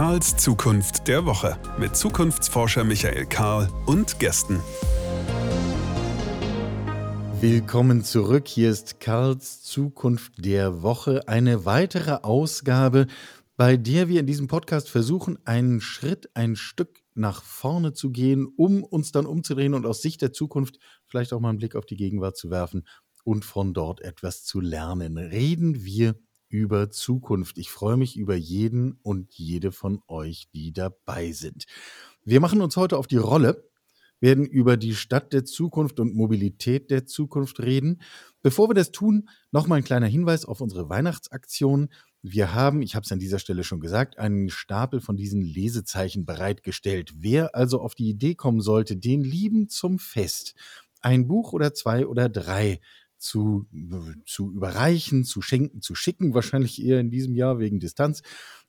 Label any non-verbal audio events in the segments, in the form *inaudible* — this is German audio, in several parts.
Karls Zukunft der Woche mit Zukunftsforscher Michael Karl und Gästen. Willkommen zurück. Hier ist Karls Zukunft der Woche. Eine weitere Ausgabe, bei der wir in diesem Podcast versuchen, einen Schritt, ein Stück nach vorne zu gehen, um uns dann umzudrehen und aus Sicht der Zukunft vielleicht auch mal einen Blick auf die Gegenwart zu werfen und von dort etwas zu lernen. Reden wir über Zukunft. Ich freue mich über jeden und jede von euch, die dabei sind. Wir machen uns heute auf die Rolle, werden über die Stadt der Zukunft und Mobilität der Zukunft reden. Bevor wir das tun, nochmal ein kleiner Hinweis auf unsere Weihnachtsaktion. Wir haben, ich habe es an dieser Stelle schon gesagt, einen Stapel von diesen Lesezeichen bereitgestellt. Wer also auf die Idee kommen sollte, den Lieben zum Fest ein Buch oder zwei oder drei zu, zu überreichen, zu schenken, zu schicken, wahrscheinlich eher in diesem Jahr wegen Distanz.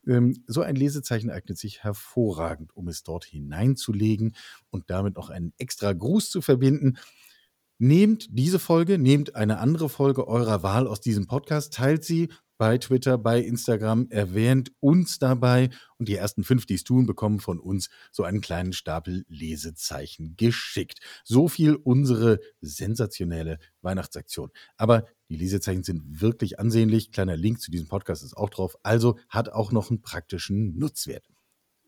Ähm, so ein Lesezeichen eignet sich hervorragend, um es dort hineinzulegen und damit noch einen extra Gruß zu verbinden. Nehmt diese Folge, nehmt eine andere Folge eurer Wahl aus diesem Podcast, teilt sie bei Twitter, bei Instagram, erwähnt uns dabei und die ersten fünf, die es tun, bekommen von uns so einen kleinen Stapel Lesezeichen geschickt. So viel unsere sensationelle Weihnachtsaktion. Aber die Lesezeichen sind wirklich ansehnlich. Kleiner Link zu diesem Podcast ist auch drauf. Also hat auch noch einen praktischen Nutzwert.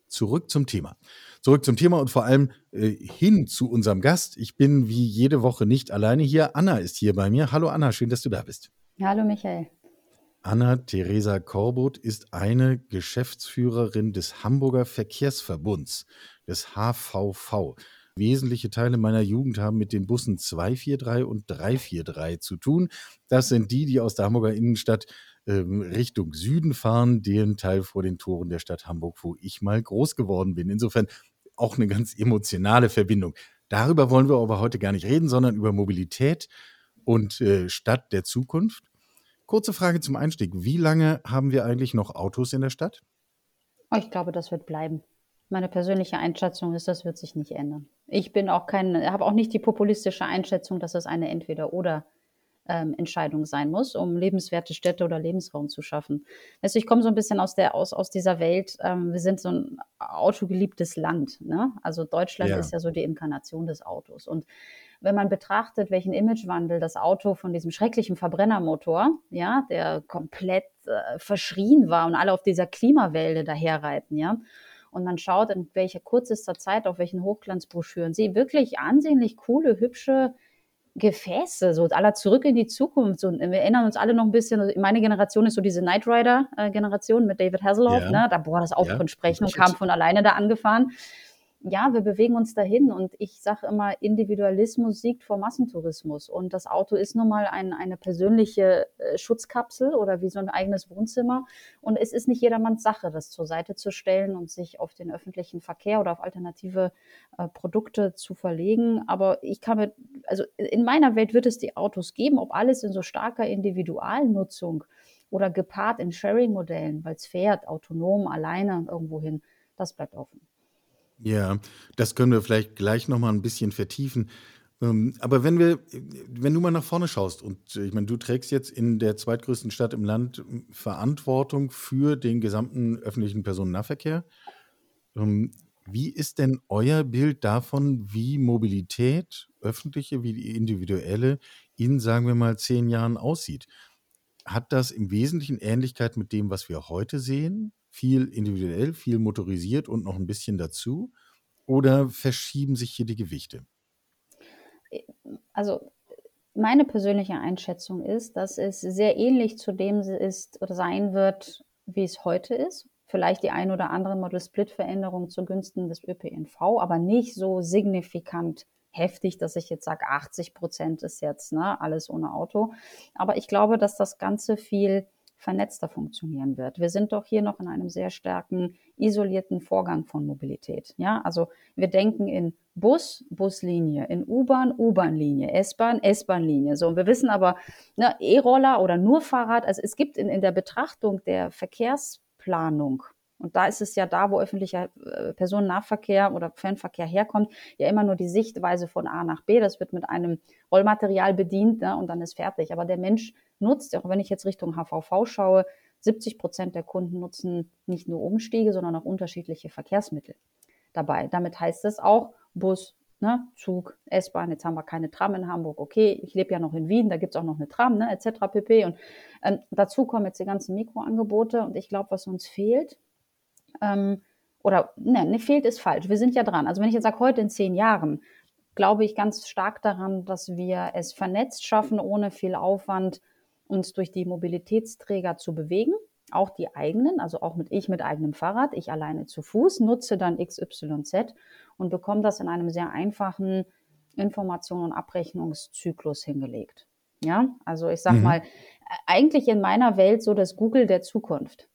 Zurück zum Thema. Zurück zum Thema und vor allem äh, hin zu unserem Gast. Ich bin wie jede Woche nicht alleine hier. Anna ist hier bei mir. Hallo Anna, schön, dass du da bist. Hallo Michael. Anna-Theresa Korbut ist eine Geschäftsführerin des Hamburger Verkehrsverbunds, des HVV. Wesentliche Teile meiner Jugend haben mit den Bussen 243 und 343 zu tun. Das sind die, die aus der Hamburger Innenstadt ähm, Richtung Süden fahren, den Teil vor den Toren der Stadt Hamburg, wo ich mal groß geworden bin. Insofern auch eine ganz emotionale Verbindung. Darüber wollen wir aber heute gar nicht reden, sondern über Mobilität und äh, Stadt der Zukunft. Kurze Frage zum Einstieg. Wie lange haben wir eigentlich noch Autos in der Stadt? Oh, ich glaube, das wird bleiben. Meine persönliche Einschätzung ist, das wird sich nicht ändern. Ich bin auch kein, habe auch nicht die populistische Einschätzung, dass es eine Entweder-Oder ähm, Entscheidung sein muss, um lebenswerte Städte oder Lebensraum zu schaffen. Also ich komme so ein bisschen aus der aus, aus dieser Welt. Ähm, wir sind so ein autogeliebtes Land. Ne? Also Deutschland ja. ist ja so die Inkarnation des Autos. Und wenn man betrachtet, welchen Imagewandel das Auto von diesem schrecklichen Verbrennermotor, ja, der komplett äh, verschrien war und alle auf dieser Klimawelle daherreiten, ja, und man schaut, in welcher kürzester Zeit, auf welchen Hochglanzbroschüren sie wirklich ansehnlich coole, hübsche Gefäße, so aller zurück in die Zukunft. So, wir erinnern uns alle noch ein bisschen, meine Generation ist so diese Knight Rider-Generation mit David Hasselhoff, ja. ne? da, boah, das Auto ja, sprechen und kam von alleine da angefahren ja, wir bewegen uns dahin und ich sage immer, Individualismus siegt vor Massentourismus. Und das Auto ist nun mal ein, eine persönliche äh, Schutzkapsel oder wie so ein eigenes Wohnzimmer. Und es ist nicht jedermanns Sache, das zur Seite zu stellen und sich auf den öffentlichen Verkehr oder auf alternative äh, Produkte zu verlegen, aber ich kann mir, also in meiner Welt wird es die Autos geben, ob alles in so starker Individualnutzung oder gepaart in Sharing-Modellen, weil es fährt, autonom, alleine irgendwo hin, das bleibt offen. Ja, das können wir vielleicht gleich noch mal ein bisschen vertiefen. Ähm, aber wenn wir wenn du mal nach vorne schaust und äh, ich meine, du trägst jetzt in der zweitgrößten Stadt im Land hm, Verantwortung für den gesamten öffentlichen Personennahverkehr. Ähm, wie ist denn euer Bild davon, wie Mobilität, öffentliche wie die individuelle, in, sagen wir mal, zehn Jahren aussieht? Hat das im Wesentlichen Ähnlichkeit mit dem, was wir heute sehen? viel individuell, viel motorisiert und noch ein bisschen dazu? Oder verschieben sich hier die Gewichte? Also meine persönliche Einschätzung ist, dass es sehr ähnlich zu dem ist oder sein wird, wie es heute ist. Vielleicht die ein oder andere Model-Split-Veränderung zugunsten des ÖPNV, aber nicht so signifikant heftig, dass ich jetzt sage, 80 Prozent ist jetzt ne, alles ohne Auto. Aber ich glaube, dass das Ganze viel vernetzter funktionieren wird. Wir sind doch hier noch in einem sehr starken isolierten Vorgang von Mobilität. Ja, also wir denken in Bus, Buslinie, in U-Bahn, U-Bahn-Linie, S-Bahn, S-Bahn-Linie. So, und wir wissen aber, ne, E-Roller oder nur Fahrrad, also es gibt in, in der Betrachtung der Verkehrsplanung und da ist es ja da, wo öffentlicher äh, Personennahverkehr oder Fernverkehr herkommt, ja immer nur die Sichtweise von A nach B. Das wird mit einem Rollmaterial bedient ne, und dann ist fertig. Aber der Mensch nutzt, auch wenn ich jetzt Richtung HVV schaue, 70 Prozent der Kunden nutzen nicht nur Umstiege, sondern auch unterschiedliche Verkehrsmittel dabei. Damit heißt es auch Bus, ne, Zug, S-Bahn. Jetzt haben wir keine Tram in Hamburg. Okay, ich lebe ja noch in Wien, da gibt es auch noch eine Tram, ne, etc. pp. Und ähm, dazu kommen jetzt die ganzen Mikroangebote. Und ich glaube, was uns fehlt, ähm, oder ne, ne, fehlt ist falsch. Wir sind ja dran. Also wenn ich jetzt sage, heute in zehn Jahren, glaube ich ganz stark daran, dass wir es vernetzt schaffen, ohne viel Aufwand uns durch die Mobilitätsträger zu bewegen. Auch die eigenen, also auch mit ich mit eigenem Fahrrad, ich alleine zu Fuß, nutze dann XYZ und bekomme das in einem sehr einfachen Information- und Abrechnungszyklus hingelegt. Ja, also ich sag mhm. mal, eigentlich in meiner Welt so das Google der Zukunft.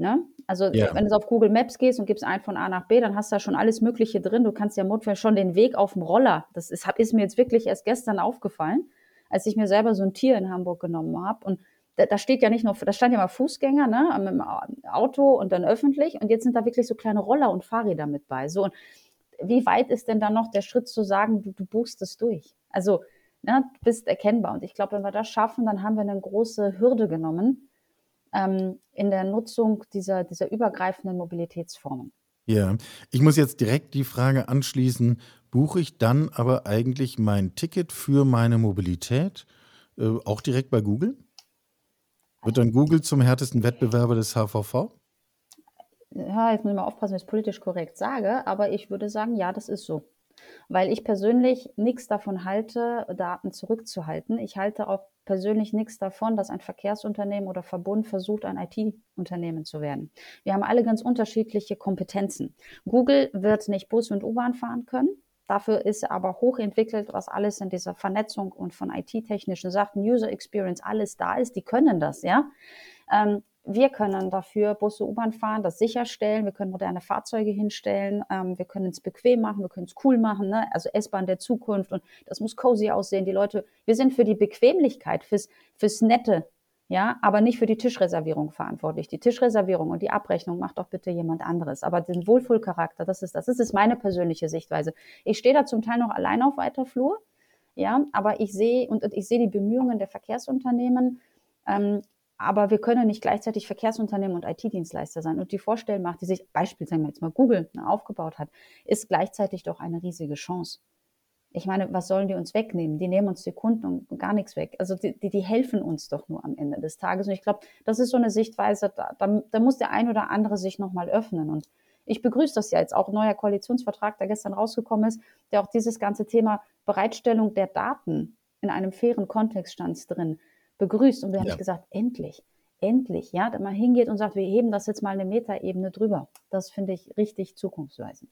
Ne? Also ja. wenn du auf Google Maps gehst und gibst ein von A nach B, dann hast du da schon alles Mögliche drin. Du kannst ja notfalls schon den Weg auf dem Roller. Das ist, ist mir jetzt wirklich erst gestern aufgefallen, als ich mir selber so ein Tier in Hamburg genommen habe. Und da, da, steht ja nicht nur, da stand ja mal Fußgänger, ne, mit dem Auto und dann öffentlich. Und jetzt sind da wirklich so kleine Roller und Fahrräder mit bei. So, und wie weit ist denn dann noch der Schritt zu sagen, du, du buchst es durch? Also, ne, du bist erkennbar. Und ich glaube, wenn wir das schaffen, dann haben wir eine große Hürde genommen ähm, in der Nutzung dieser, dieser übergreifenden Mobilitätsformen. Ja, ich muss jetzt direkt die Frage anschließen, buche ich dann aber eigentlich mein Ticket für meine Mobilität äh, auch direkt bei Google? Wird dann Google zum härtesten Wettbewerber des HVV? Ja, jetzt muss ich mal aufpassen, wenn ich es politisch korrekt sage, aber ich würde sagen, ja, das ist so weil ich persönlich nichts davon halte, Daten zurückzuhalten. Ich halte auch persönlich nichts davon, dass ein Verkehrsunternehmen oder Verbund versucht, ein IT-Unternehmen zu werden. Wir haben alle ganz unterschiedliche Kompetenzen. Google wird nicht Bus und U-Bahn fahren können. Dafür ist aber hochentwickelt, was alles in dieser Vernetzung und von IT-technischen Sachen, User Experience, alles da ist. Die können das, ja. Ähm, wir können dafür Busse, U-Bahn fahren, das sicherstellen. Wir können moderne Fahrzeuge hinstellen. Ähm, wir können es bequem machen. Wir können es cool machen. Ne? Also S-Bahn der Zukunft. Und das muss cozy aussehen. Die Leute, wir sind für die Bequemlichkeit, fürs, fürs Nette. Ja, aber nicht für die Tischreservierung verantwortlich. Die Tischreservierung und die Abrechnung macht doch bitte jemand anderes. Aber den Wohlfühlcharakter, das ist das. Das ist meine persönliche Sichtweise. Ich stehe da zum Teil noch allein auf weiter Flur. Ja, aber ich sehe und ich sehe die Bemühungen der Verkehrsunternehmen, ähm, aber wir können nicht gleichzeitig Verkehrsunternehmen und IT-Dienstleister sein. Und die Vorstellmacht, die sich beispielsweise jetzt mal Google ne, aufgebaut hat, ist gleichzeitig doch eine riesige Chance. Ich meine, was sollen die uns wegnehmen? Die nehmen uns die Kunden und gar nichts weg. Also die, die, die helfen uns doch nur am Ende des Tages. Und ich glaube, das ist so eine Sichtweise, da, da, da muss der ein oder andere sich nochmal öffnen. Und ich begrüße das ja jetzt auch, neuer Koalitionsvertrag, der gestern rausgekommen ist, der auch dieses ganze Thema Bereitstellung der Daten in einem fairen Kontext stand drin begrüßt. Und wir ja. haben gesagt, endlich, endlich, ja, dass man hingeht und sagt, wir heben das jetzt mal eine Metaebene drüber. Das finde ich richtig zukunftsweisend.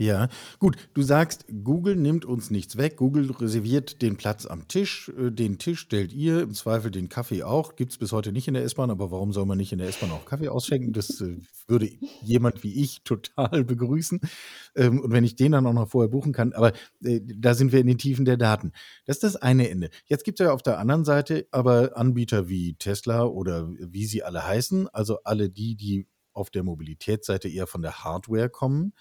Ja, gut. Du sagst, Google nimmt uns nichts weg. Google reserviert den Platz am Tisch. Äh, den Tisch stellt ihr, im Zweifel den Kaffee auch. Gibt es bis heute nicht in der S-Bahn, aber warum soll man nicht in der S-Bahn auch Kaffee ausschenken? Das äh, würde jemand wie ich total *laughs* begrüßen. Ähm, und wenn ich den dann auch noch vorher buchen kann. Aber äh, da sind wir in den Tiefen der Daten. Das ist das eine Ende. Jetzt gibt es ja auf der anderen Seite aber Anbieter wie Tesla oder wie sie alle heißen. Also alle die, die auf der Mobilitätsseite eher von der Hardware kommen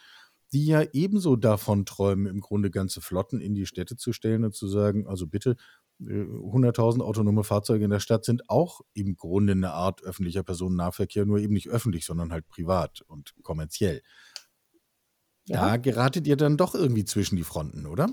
die ja ebenso davon träumen, im Grunde ganze Flotten in die Städte zu stellen und zu sagen, also bitte, 100.000 äh, autonome Fahrzeuge in der Stadt sind auch im Grunde eine Art öffentlicher Personennahverkehr, nur eben nicht öffentlich, sondern halt privat und kommerziell. Ja. Da geratet ihr dann doch irgendwie zwischen die Fronten, oder?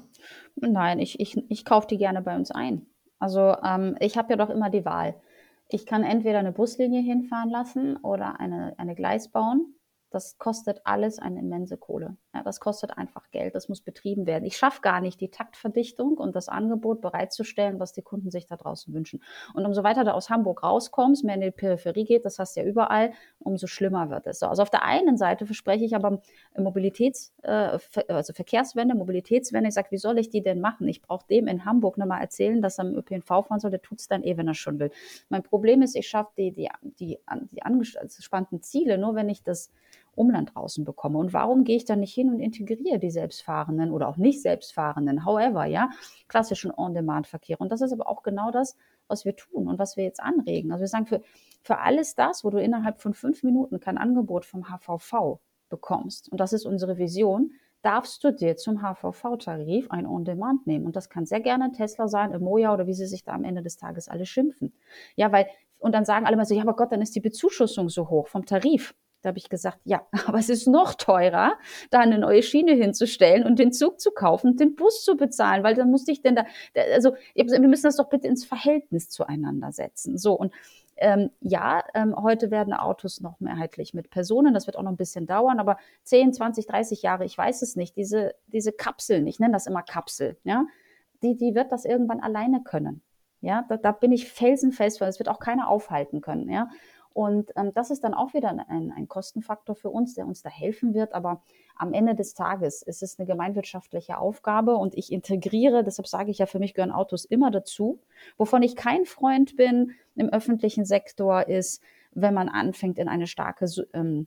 Nein, ich, ich, ich kaufe die gerne bei uns ein. Also ähm, ich habe ja doch immer die Wahl. Ich kann entweder eine Buslinie hinfahren lassen oder eine, eine Gleis bauen das kostet alles eine immense Kohle. Ja, das kostet einfach Geld, das muss betrieben werden. Ich schaffe gar nicht die Taktverdichtung und das Angebot bereitzustellen, was die Kunden sich da draußen wünschen. Und umso weiter du aus Hamburg rauskommst, mehr in die Peripherie geht, das hast du ja überall, umso schlimmer wird es. So, also auf der einen Seite verspreche ich aber Mobilitäts, äh, also Verkehrswende, Mobilitätswende. Ich sage, wie soll ich die denn machen? Ich brauche dem in Hamburg nochmal erzählen, dass er am ÖPNV fahren soll, der tut es dann eh, wenn er schon will. Mein Problem ist, ich schaffe die, die, die, die angespannten Ziele nur, wenn ich das Umland draußen bekomme. Und warum gehe ich dann nicht hin und integriere die Selbstfahrenden oder auch nicht Selbstfahrenden, however, ja, klassischen On-Demand-Verkehr. Und das ist aber auch genau das, was wir tun und was wir jetzt anregen. Also wir sagen, für, für alles das, wo du innerhalb von fünf Minuten kein Angebot vom HVV bekommst, und das ist unsere Vision, darfst du dir zum HVV-Tarif ein On-Demand nehmen. Und das kann sehr gerne Tesla sein, ein Moja oder wie sie sich da am Ende des Tages alle schimpfen. Ja, weil, und dann sagen alle mal so, ja, aber Gott, dann ist die Bezuschussung so hoch vom Tarif. Da habe ich gesagt, ja, *laughs* aber es ist noch teurer, da eine neue Schiene hinzustellen und den Zug zu kaufen den Bus zu bezahlen, weil dann musste ich denn da, also wir müssen das doch bitte ins Verhältnis zueinander setzen. So, und ähm, ja, ähm, heute werden Autos noch mehrheitlich mit Personen, das wird auch noch ein bisschen dauern, aber 10, 20, 30 Jahre, ich weiß es nicht, diese, diese Kapseln, ich nenne das immer Kapsel, ja, die, die wird das irgendwann alleine können. Ja, da, da bin ich felsenfest, weil es wird auch keiner aufhalten können, ja. Und ähm, das ist dann auch wieder ein, ein, Kostenfaktor für uns, der uns da helfen wird. Aber am Ende des Tages ist es eine gemeinwirtschaftliche Aufgabe und ich integriere, deshalb sage ich ja, für mich gehören Autos immer dazu. Wovon ich kein Freund bin im öffentlichen Sektor ist, wenn man anfängt, in eine starke ähm,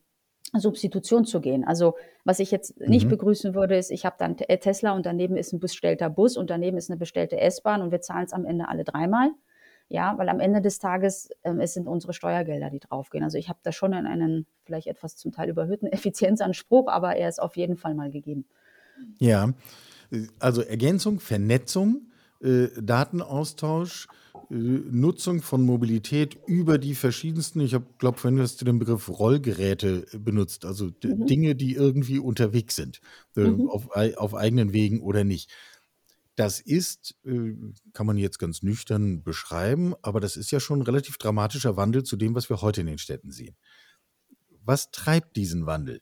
Substitution zu gehen. Also was ich jetzt nicht mhm. begrüßen würde, ist, ich habe dann Tesla und daneben ist ein bestellter Bus und daneben ist eine bestellte S-Bahn und wir zahlen es am Ende alle dreimal. Ja, weil am Ende des Tages ähm, es sind unsere Steuergelder, die draufgehen. Also ich habe da schon einen vielleicht etwas zum Teil überhöhten *laughs* Effizienzanspruch, aber er ist auf jeden Fall mal gegeben. Ja, also Ergänzung, Vernetzung, äh, Datenaustausch, äh, Nutzung von Mobilität über die verschiedensten, ich glaube, vorhin hast du den Begriff Rollgeräte benutzt, also mhm. Dinge, die irgendwie unterwegs sind, äh, mhm. auf, auf eigenen Wegen oder nicht. Das ist, äh, kann man jetzt ganz nüchtern beschreiben, aber das ist ja schon ein relativ dramatischer Wandel zu dem, was wir heute in den Städten sehen. Was treibt diesen Wandel?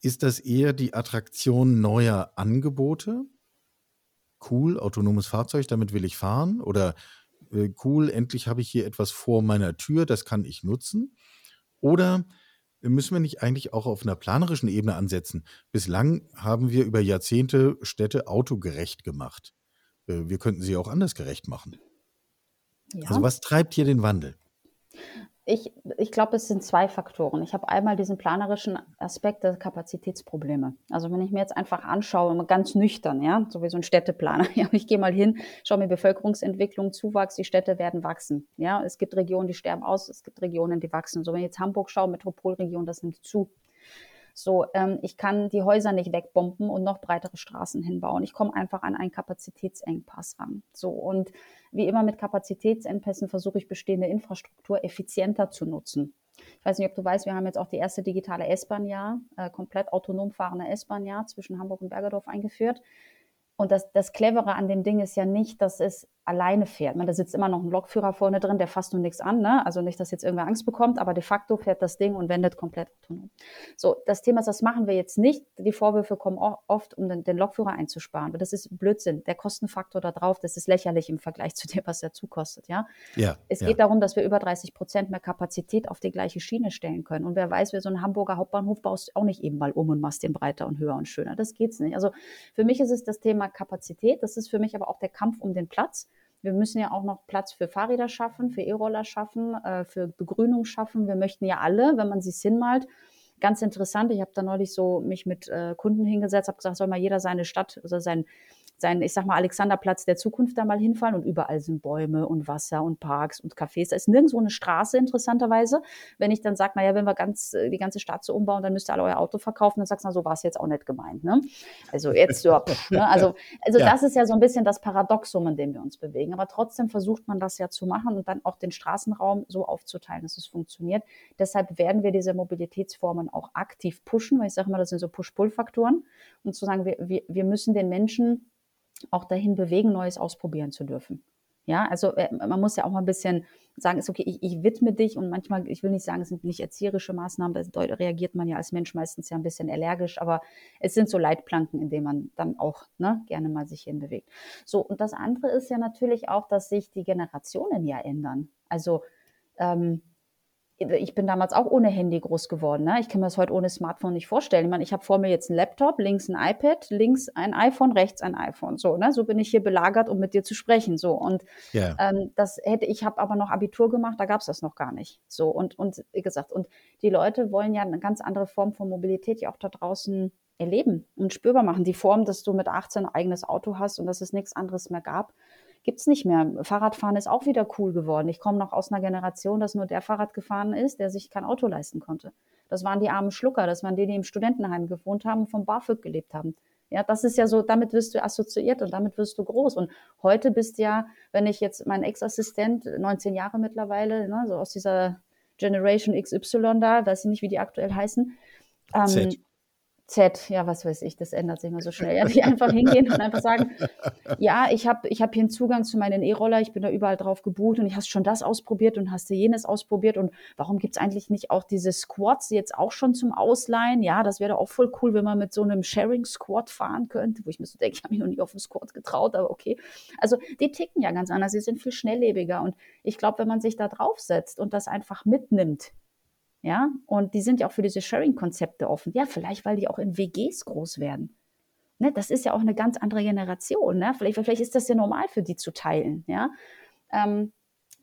Ist das eher die Attraktion neuer Angebote? Cool, autonomes Fahrzeug, damit will ich fahren. Oder äh, cool, endlich habe ich hier etwas vor meiner Tür, das kann ich nutzen. Oder müssen wir nicht eigentlich auch auf einer planerischen Ebene ansetzen? Bislang haben wir über Jahrzehnte Städte autogerecht gemacht. Äh, wir könnten sie auch anders gerecht machen. Ja. Also was treibt hier den Wandel? Ich, ich glaube, es sind zwei Faktoren. Ich habe einmal diesen planerischen Aspekt der Kapazitätsprobleme. Also wenn ich mir jetzt einfach anschaue, ganz nüchtern, ja, so wie so ein Städteplaner, *laughs* ja, ich gehe mal hin, schaue mir Bevölkerungsentwicklung, Zuwachs, die Städte werden wachsen. Ja, es gibt Regionen, die sterben aus, es gibt Regionen, die wachsen. So wenn ich jetzt Hamburg schaue, Metropolregion, das nimmt zu. So, ähm, ich kann die Häuser nicht wegbomben und noch breitere Straßen hinbauen. Ich komme einfach an einen Kapazitätsengpass ran. So, und wie immer mit Kapazitätsengpässen versuche ich bestehende Infrastruktur effizienter zu nutzen. Ich weiß nicht, ob du weißt, wir haben jetzt auch die erste digitale S-Bahn-Jahr, äh, komplett autonom fahrende S-Bahn-Jahr zwischen Hamburg und Bergerdorf eingeführt. Und das, das Clevere an dem Ding ist ja nicht, dass es alleine fährt. Man, da sitzt immer noch ein Lokführer vorne drin, der fasst nur nichts an. Ne? Also nicht, dass jetzt irgendwer Angst bekommt, aber de facto fährt das Ding und wendet komplett autonom. So, das Thema ist, das machen wir jetzt nicht. Die Vorwürfe kommen oft, um den, den Lokführer einzusparen. Aber das ist Blödsinn. Der Kostenfaktor da drauf, das ist lächerlich im Vergleich zu dem, was dazu kostet. Ja? Ja, es ja. geht darum, dass wir über 30 Prozent mehr Kapazität auf die gleiche Schiene stellen können. Und wer weiß, wer so einen Hamburger Hauptbahnhof baust, auch nicht eben mal um und machst den breiter und höher und schöner. Das geht's nicht. Also für mich ist es das Thema Kapazität. Das ist für mich aber auch der Kampf um den Platz. Wir müssen ja auch noch Platz für Fahrräder schaffen, für E-Roller schaffen, äh, für Begrünung schaffen. Wir möchten ja alle, wenn man sie hinmalt, ganz interessant. Ich habe da neulich so mich mit äh, Kunden hingesetzt, habe gesagt, soll mal jeder seine Stadt, also sein sein, ich sag mal, Alexanderplatz der Zukunft da mal hinfallen und überall sind Bäume und Wasser und Parks und Cafés. Da ist nirgendwo eine Straße, interessanterweise. Wenn ich dann sage, naja, wenn wir ganz, äh, die ganze Stadt so umbauen, dann müsst ihr alle euer Auto verkaufen, dann sagst du, na, so war es jetzt auch nicht gemeint. Ne? Also jetzt so, ne? *laughs* Also, also ja. das ist ja so ein bisschen das Paradoxum, in dem wir uns bewegen. Aber trotzdem versucht man das ja zu machen und dann auch den Straßenraum so aufzuteilen, dass es funktioniert. Deshalb werden wir diese Mobilitätsformen auch aktiv pushen, weil ich sage mal, das sind so Push-Pull-Faktoren. Und zu sagen, wir, wir, wir müssen den Menschen auch dahin bewegen, Neues ausprobieren zu dürfen. Ja, also äh, man muss ja auch mal ein bisschen sagen, ist okay, ich, ich widme dich und manchmal, ich will nicht sagen, es sind nicht erzieherische Maßnahmen, da reagiert man ja als Mensch meistens ja ein bisschen allergisch, aber es sind so Leitplanken, in denen man dann auch ne, gerne mal sich hinbewegt. So, und das andere ist ja natürlich auch, dass sich die Generationen ja ändern. Also ähm, ich bin damals auch ohne Handy groß geworden. Ne? Ich kann mir das heute ohne Smartphone nicht vorstellen. Ich meine, ich habe vor mir jetzt einen Laptop, links ein iPad, links ein iPhone, rechts ein iPhone. So, ne? so bin ich hier belagert, um mit dir zu sprechen. So und yeah. ähm, das hätte ich habe aber noch Abitur gemacht, da gab es das noch gar nicht. So und und wie gesagt und die Leute wollen ja eine ganz andere Form von Mobilität ja auch da draußen erleben und spürbar machen. Die Form, dass du mit 18 ein eigenes Auto hast und dass es nichts anderes mehr gab gibt es nicht mehr. Fahrradfahren ist auch wieder cool geworden. Ich komme noch aus einer Generation, dass nur der Fahrrad gefahren ist, der sich kein Auto leisten konnte. Das waren die armen Schlucker, das waren die, die im Studentenheim gewohnt haben und vom BAföG gelebt haben. Ja, das ist ja so, damit wirst du assoziiert und damit wirst du groß. Und heute bist ja, wenn ich jetzt mein Ex-Assistent, 19 Jahre mittlerweile, ne, so aus dieser Generation XY da, weiß ich nicht, wie die aktuell heißen, ähm, Z, ja, was weiß ich, das ändert sich immer so schnell. Ja, die einfach hingehen und einfach sagen, ja, ich habe ich hab hier einen Zugang zu meinen E-Roller, ich bin da überall drauf gebucht und ich hast schon das ausprobiert und hast du jenes ausprobiert und warum gibt es eigentlich nicht auch diese Squads jetzt auch schon zum Ausleihen? Ja, das wäre auch voll cool, wenn man mit so einem Sharing-Squad fahren könnte, wo ich mir so denke, *laughs* ich habe mich noch nie auf einen Squad getraut, aber okay. Also die ticken ja ganz anders, sie sind viel schnelllebiger und ich glaube, wenn man sich da draufsetzt und das einfach mitnimmt, ja, und die sind ja auch für diese Sharing-Konzepte offen. Ja, vielleicht, weil die auch in WGs groß werden. Ne, das ist ja auch eine ganz andere Generation. Ne? Vielleicht, vielleicht ist das ja normal für die zu teilen. Ja? Ähm,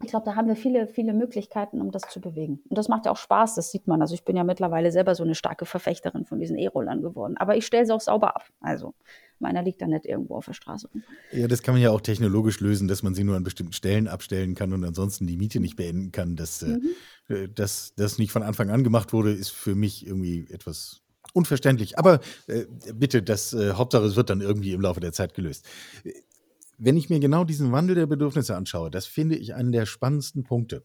ich glaube, da haben wir viele, viele Möglichkeiten, um das zu bewegen. Und das macht ja auch Spaß, das sieht man. Also ich bin ja mittlerweile selber so eine starke Verfechterin von diesen E-Rollern geworden. Aber ich stelle sie auch sauber ab. Also meiner liegt da nicht irgendwo auf der Straße. Ja, das kann man ja auch technologisch lösen, dass man sie nur an bestimmten Stellen abstellen kann und ansonsten die Miete nicht beenden kann. Dass, äh, mhm. äh, dass das nicht von Anfang an gemacht wurde, ist für mich irgendwie etwas unverständlich. Aber äh, bitte, das äh, Hauptsache, es wird dann irgendwie im Laufe der Zeit gelöst. Wenn ich mir genau diesen Wandel der Bedürfnisse anschaue, das finde ich einen der spannendsten Punkte.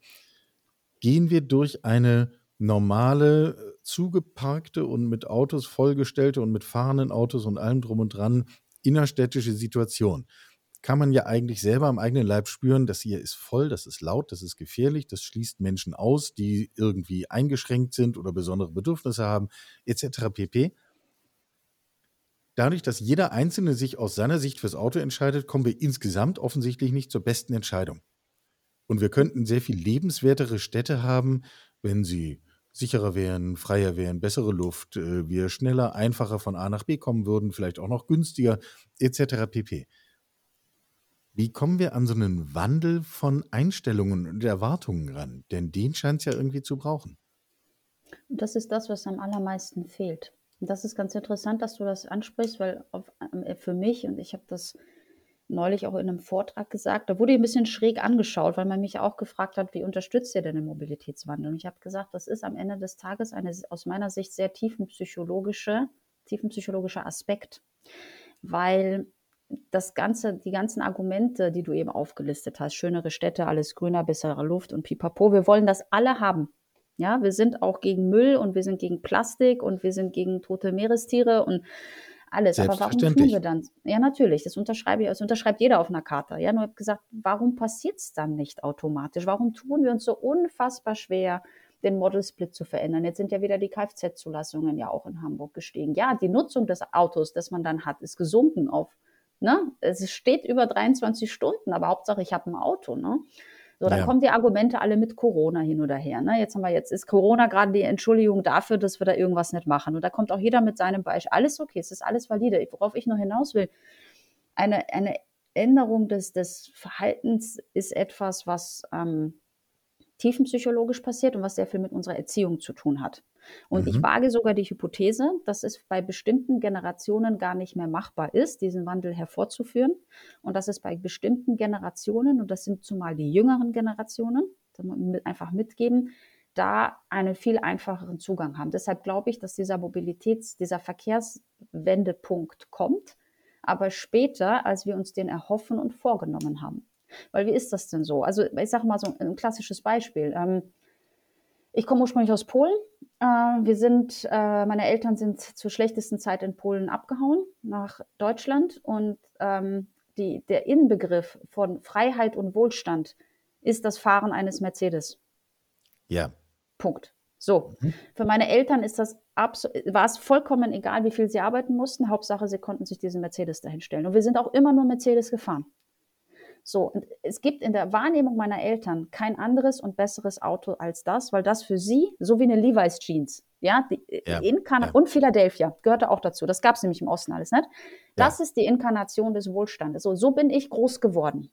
Gehen wir durch eine normale, zugeparkte und mit Autos vollgestellte und mit fahrenden Autos und allem drum und dran innerstädtische Situation. Kann man ja eigentlich selber am eigenen Leib spüren, das hier ist voll, das ist laut, das ist gefährlich, das schließt Menschen aus, die irgendwie eingeschränkt sind oder besondere Bedürfnisse haben, etc. pp. Dadurch, dass jeder Einzelne sich aus seiner Sicht fürs Auto entscheidet, kommen wir insgesamt offensichtlich nicht zur besten Entscheidung. Und wir könnten sehr viel lebenswertere Städte haben, wenn sie sicherer wären, freier wären, bessere Luft, äh, wir schneller, einfacher von A nach B kommen würden, vielleicht auch noch günstiger, etc. pp. Wie kommen wir an so einen Wandel von Einstellungen und Erwartungen ran? Denn den scheint es ja irgendwie zu brauchen. Und das ist das, was am allermeisten fehlt. Das ist ganz interessant, dass du das ansprichst, weil auf, äh, für mich, und ich habe das neulich auch in einem Vortrag gesagt, da wurde ich ein bisschen schräg angeschaut, weil man mich auch gefragt hat, wie unterstützt ihr denn den Mobilitätswandel? Und ich habe gesagt, das ist am Ende des Tages eine aus meiner Sicht sehr tiefenpsychologische, tiefenpsychologischer Aspekt, weil das ganze, die ganzen Argumente, die du eben aufgelistet hast, schönere Städte, alles grüner, bessere Luft und pipapo, wir wollen das alle haben. Ja, wir sind auch gegen Müll und wir sind gegen Plastik und wir sind gegen tote Meerestiere und alles. Aber warum tun wir dann? Ja, natürlich, das unterschreibe ich, das unterschreibt jeder auf einer Karte. Ja, nur habe gesagt, warum passiert es dann nicht automatisch? Warum tun wir uns so unfassbar schwer, den Model Split zu verändern? Jetzt sind ja wieder die Kfz-Zulassungen ja auch in Hamburg gestiegen. Ja, die Nutzung des Autos, das man dann hat, ist gesunken auf, ne? Es steht über 23 Stunden, aber Hauptsache ich habe ein Auto, ne? So, dann ja. kommen die Argumente alle mit Corona hin oder her. Ne? Jetzt haben wir jetzt, ist Corona gerade die Entschuldigung dafür, dass wir da irgendwas nicht machen. Und da kommt auch jeder mit seinem Beispiel. Alles okay, es ist alles valide. Worauf ich noch hinaus will, eine, eine Änderung des, des Verhaltens ist etwas, was ähm, tiefenpsychologisch passiert und was sehr viel mit unserer Erziehung zu tun hat. Und mhm. ich wage sogar die Hypothese, dass es bei bestimmten Generationen gar nicht mehr machbar ist, diesen Wandel hervorzuführen. Und dass es bei bestimmten Generationen, und das sind zumal die jüngeren Generationen, einfach mitgeben, da einen viel einfacheren Zugang haben. Deshalb glaube ich, dass dieser Mobilitäts-, dieser Verkehrswendepunkt kommt, aber später, als wir uns den erhoffen und vorgenommen haben. Weil wie ist das denn so? Also ich sage mal so ein klassisches Beispiel. Ähm, ich komme ursprünglich aus Polen. Äh, wir sind, äh, meine Eltern sind zur schlechtesten Zeit in Polen abgehauen nach Deutschland und ähm, die, der Inbegriff von Freiheit und Wohlstand ist das Fahren eines Mercedes. Ja. Punkt. So, mhm. für meine Eltern ist das war es vollkommen egal, wie viel sie arbeiten mussten. Hauptsache, sie konnten sich diesen Mercedes dahinstellen. Und wir sind auch immer nur Mercedes gefahren. So, und es gibt in der Wahrnehmung meiner Eltern kein anderes und besseres Auto als das, weil das für sie, so wie eine Levi's Jeans, ja, die ja, Inkarn ja. und Philadelphia gehörte auch dazu. Das gab es nämlich im Osten alles nicht. Das ja. ist die Inkarnation des Wohlstandes. So, so bin ich groß geworden.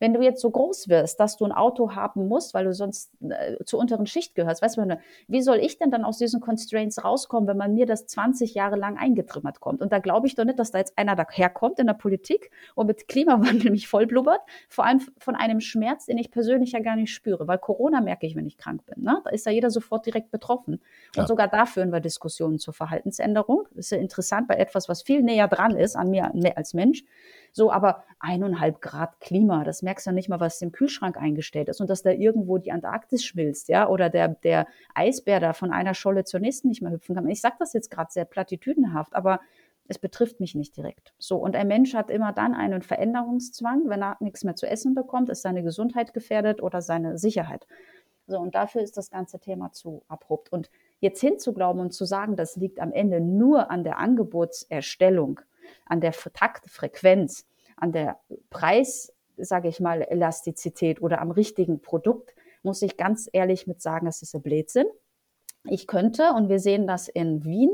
Wenn du jetzt so groß wirst, dass du ein Auto haben musst, weil du sonst äh, zur unteren Schicht gehörst, weißt du, wie soll ich denn dann aus diesen Constraints rauskommen, wenn man mir das 20 Jahre lang eingetrimmert kommt? Und da glaube ich doch nicht, dass da jetzt einer daherkommt in der Politik und mit Klimawandel *laughs* mich vollblubbert, vor allem von einem Schmerz, den ich persönlich ja gar nicht spüre, weil Corona merke ich, wenn ich krank bin. Ne? Da ist ja jeder sofort direkt betroffen. Und ja. sogar da führen wir Diskussionen zur Verhaltensänderung. Das ist ja interessant bei etwas, was viel näher dran ist an mir als Mensch. So, aber eineinhalb Grad Klima, das merkst du ja nicht mal, was im Kühlschrank eingestellt ist und dass da irgendwo die Antarktis schmilzt, ja, oder der, der Eisbär da von einer Scholle zur nächsten nicht mehr hüpfen kann. Ich sage das jetzt gerade sehr platitüdenhaft, aber es betrifft mich nicht direkt. So, und ein Mensch hat immer dann einen Veränderungszwang, wenn er nichts mehr zu essen bekommt, ist seine Gesundheit gefährdet oder seine Sicherheit. So, und dafür ist das ganze Thema zu abrupt. Und jetzt hinzuglauben und zu sagen, das liegt am Ende nur an der Angebotserstellung, an der Taktfrequenz, an der Preis, sage ich mal, Elastizität oder am richtigen Produkt, muss ich ganz ehrlich mit sagen, das ist ein Blödsinn. Ich könnte, und wir sehen das in Wien,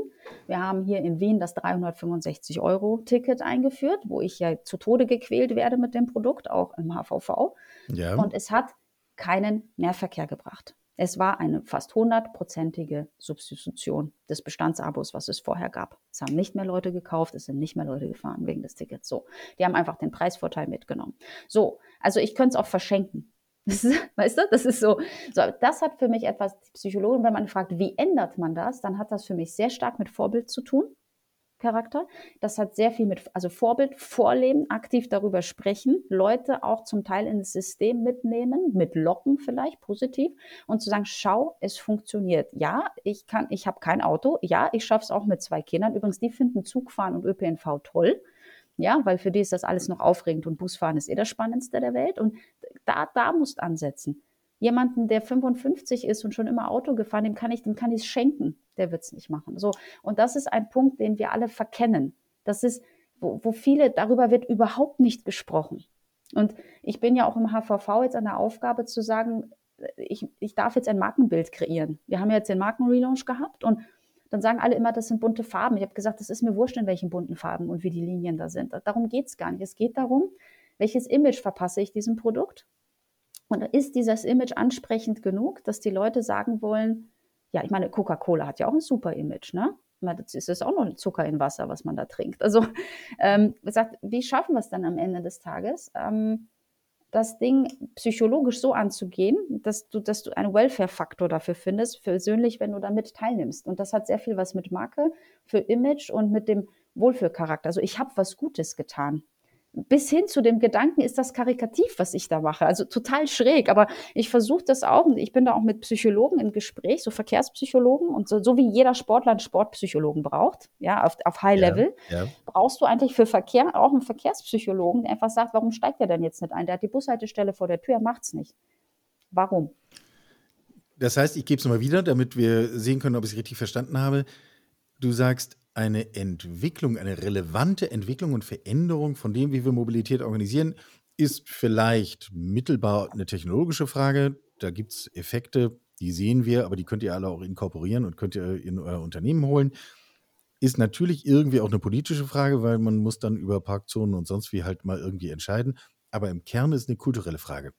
wir haben hier in Wien das 365 Euro Ticket eingeführt, wo ich ja zu Tode gequält werde mit dem Produkt, auch im HVV. Ja. Und es hat keinen Mehrverkehr gebracht. Es war eine fast hundertprozentige Substitution des Bestandsabos, was es vorher gab. Es haben nicht mehr Leute gekauft, es sind nicht mehr Leute gefahren wegen des Tickets. So, die haben einfach den Preisvorteil mitgenommen. So, also ich könnte es auch verschenken. *laughs* Das ist, weißt du, das ist so, so. Das hat für mich etwas Psychologen, wenn man fragt, wie ändert man das, dann hat das für mich sehr stark mit Vorbild zu tun. Charakter. Das hat sehr viel mit, also Vorbild, Vorleben, aktiv darüber sprechen, Leute auch zum Teil ins System mitnehmen, mit Locken vielleicht positiv und zu sagen, schau, es funktioniert. Ja, ich kann, ich habe kein Auto. Ja, ich schaffe es auch mit zwei Kindern. Übrigens, die finden Zugfahren und ÖPNV toll. Ja, weil für die ist das alles noch aufregend und Busfahren ist eh das Spannendste der Welt. Und da, da musst ansetzen jemanden, der 55 ist und schon immer Auto gefahren, dem kann ich, dem kann ich es schenken. Der wird es nicht machen. So. Und das ist ein Punkt, den wir alle verkennen. Das ist, wo, wo viele, darüber wird überhaupt nicht gesprochen. Und ich bin ja auch im HVV jetzt an der Aufgabe zu sagen, ich, ich darf jetzt ein Markenbild kreieren. Wir haben ja jetzt den Markenrelaunch gehabt und dann sagen alle immer, das sind bunte Farben. Ich habe gesagt, das ist mir wurscht, in welchen bunten Farben und wie die Linien da sind. Darum geht es gar nicht. Es geht darum, welches Image verpasse ich diesem Produkt und ist dieses Image ansprechend genug, dass die Leute sagen wollen, ja, ich meine, Coca-Cola hat ja auch ein super Image, ne? Das ist auch noch Zucker in Wasser, was man da trinkt. Also, *laughs* ähm, gesagt, wie schaffen wir es dann am Ende des Tages, ähm, das Ding psychologisch so anzugehen, dass du, dass du einen Welfare-Faktor dafür findest, persönlich, wenn du damit teilnimmst. Und das hat sehr viel was mit Marke, für Image und mit dem Wohlfühlcharakter. Also ich habe was Gutes getan bis hin zu dem Gedanken, ist das karikativ, was ich da mache. Also total schräg. Aber ich versuche das auch und ich bin da auch mit Psychologen im Gespräch, so Verkehrspsychologen und so, so wie jeder Sportler einen Sportpsychologen braucht, ja, auf, auf High Level, ja, ja. brauchst du eigentlich für Verkehr auch einen Verkehrspsychologen, der einfach sagt, warum steigt er denn jetzt nicht ein? Der hat die Bushaltestelle vor der Tür, er macht es nicht. Warum? Das heißt, ich gebe es nochmal wieder, damit wir sehen können, ob ich es richtig verstanden habe. Du sagst, eine Entwicklung, eine relevante Entwicklung und Veränderung von dem, wie wir Mobilität organisieren, ist vielleicht mittelbar eine technologische Frage. Da gibt es Effekte, die sehen wir, aber die könnt ihr alle auch inkorporieren und könnt ihr in euer Unternehmen holen. Ist natürlich irgendwie auch eine politische Frage, weil man muss dann über Parkzonen und sonst wie halt mal irgendwie entscheiden. Aber im Kern ist eine kulturelle Frage.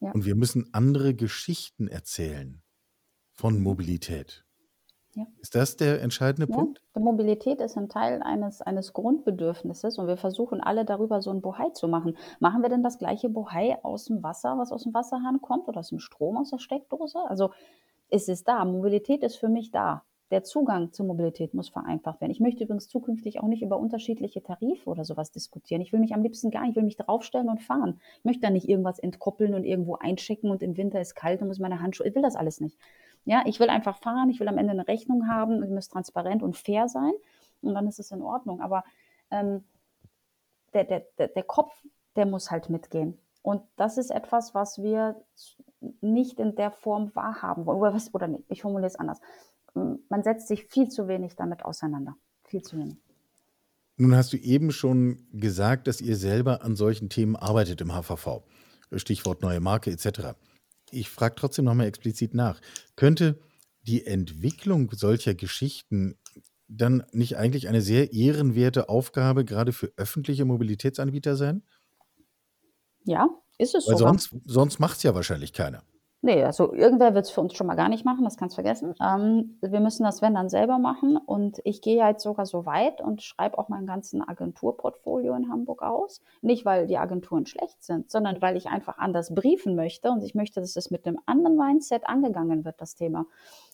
Ja. Und wir müssen andere Geschichten erzählen von Mobilität. Ja. Ist das der entscheidende ja. Punkt? Die Mobilität ist ein Teil eines, eines Grundbedürfnisses und wir versuchen alle darüber so ein Bohai zu machen. Machen wir denn das gleiche Bohai aus dem Wasser, was aus dem Wasserhahn kommt oder aus dem Strom aus der Steckdose? Also ist es da. Mobilität ist für mich da. Der Zugang zur Mobilität muss vereinfacht werden. Ich möchte übrigens zukünftig auch nicht über unterschiedliche Tarife oder sowas diskutieren. Ich will mich am liebsten gar nicht, ich will mich draufstellen und fahren. Ich möchte da nicht irgendwas entkoppeln und irgendwo einschicken und im Winter ist kalt und muss meine Handschuhe. Ich will das alles nicht. Ja, ich will einfach fahren, ich will am Ende eine Rechnung haben, ich muss transparent und fair sein und dann ist es in Ordnung. Aber ähm, der, der, der, der Kopf, der muss halt mitgehen. Und das ist etwas, was wir nicht in der Form wahrhaben wollen. Oder, was, oder nicht, ich formuliere es anders. Man setzt sich viel zu wenig damit auseinander. Viel zu wenig. Nun hast du eben schon gesagt, dass ihr selber an solchen Themen arbeitet im HVV. Stichwort neue Marke etc ich frage trotzdem nochmal explizit nach. Könnte die Entwicklung solcher Geschichten dann nicht eigentlich eine sehr ehrenwerte Aufgabe gerade für öffentliche Mobilitätsanbieter sein? Ja, Ist es sogar. sonst, sonst macht es ja wahrscheinlich keiner. Nee, also irgendwer wird es für uns schon mal gar nicht machen, das kannst du vergessen. Ähm, wir müssen das, wenn, dann selber machen. Und ich gehe jetzt sogar so weit und schreibe auch mein ganzen Agenturportfolio in Hamburg aus. Nicht, weil die Agenturen schlecht sind, sondern weil ich einfach anders briefen möchte. Und ich möchte, dass es mit einem anderen Mindset angegangen wird, das Thema.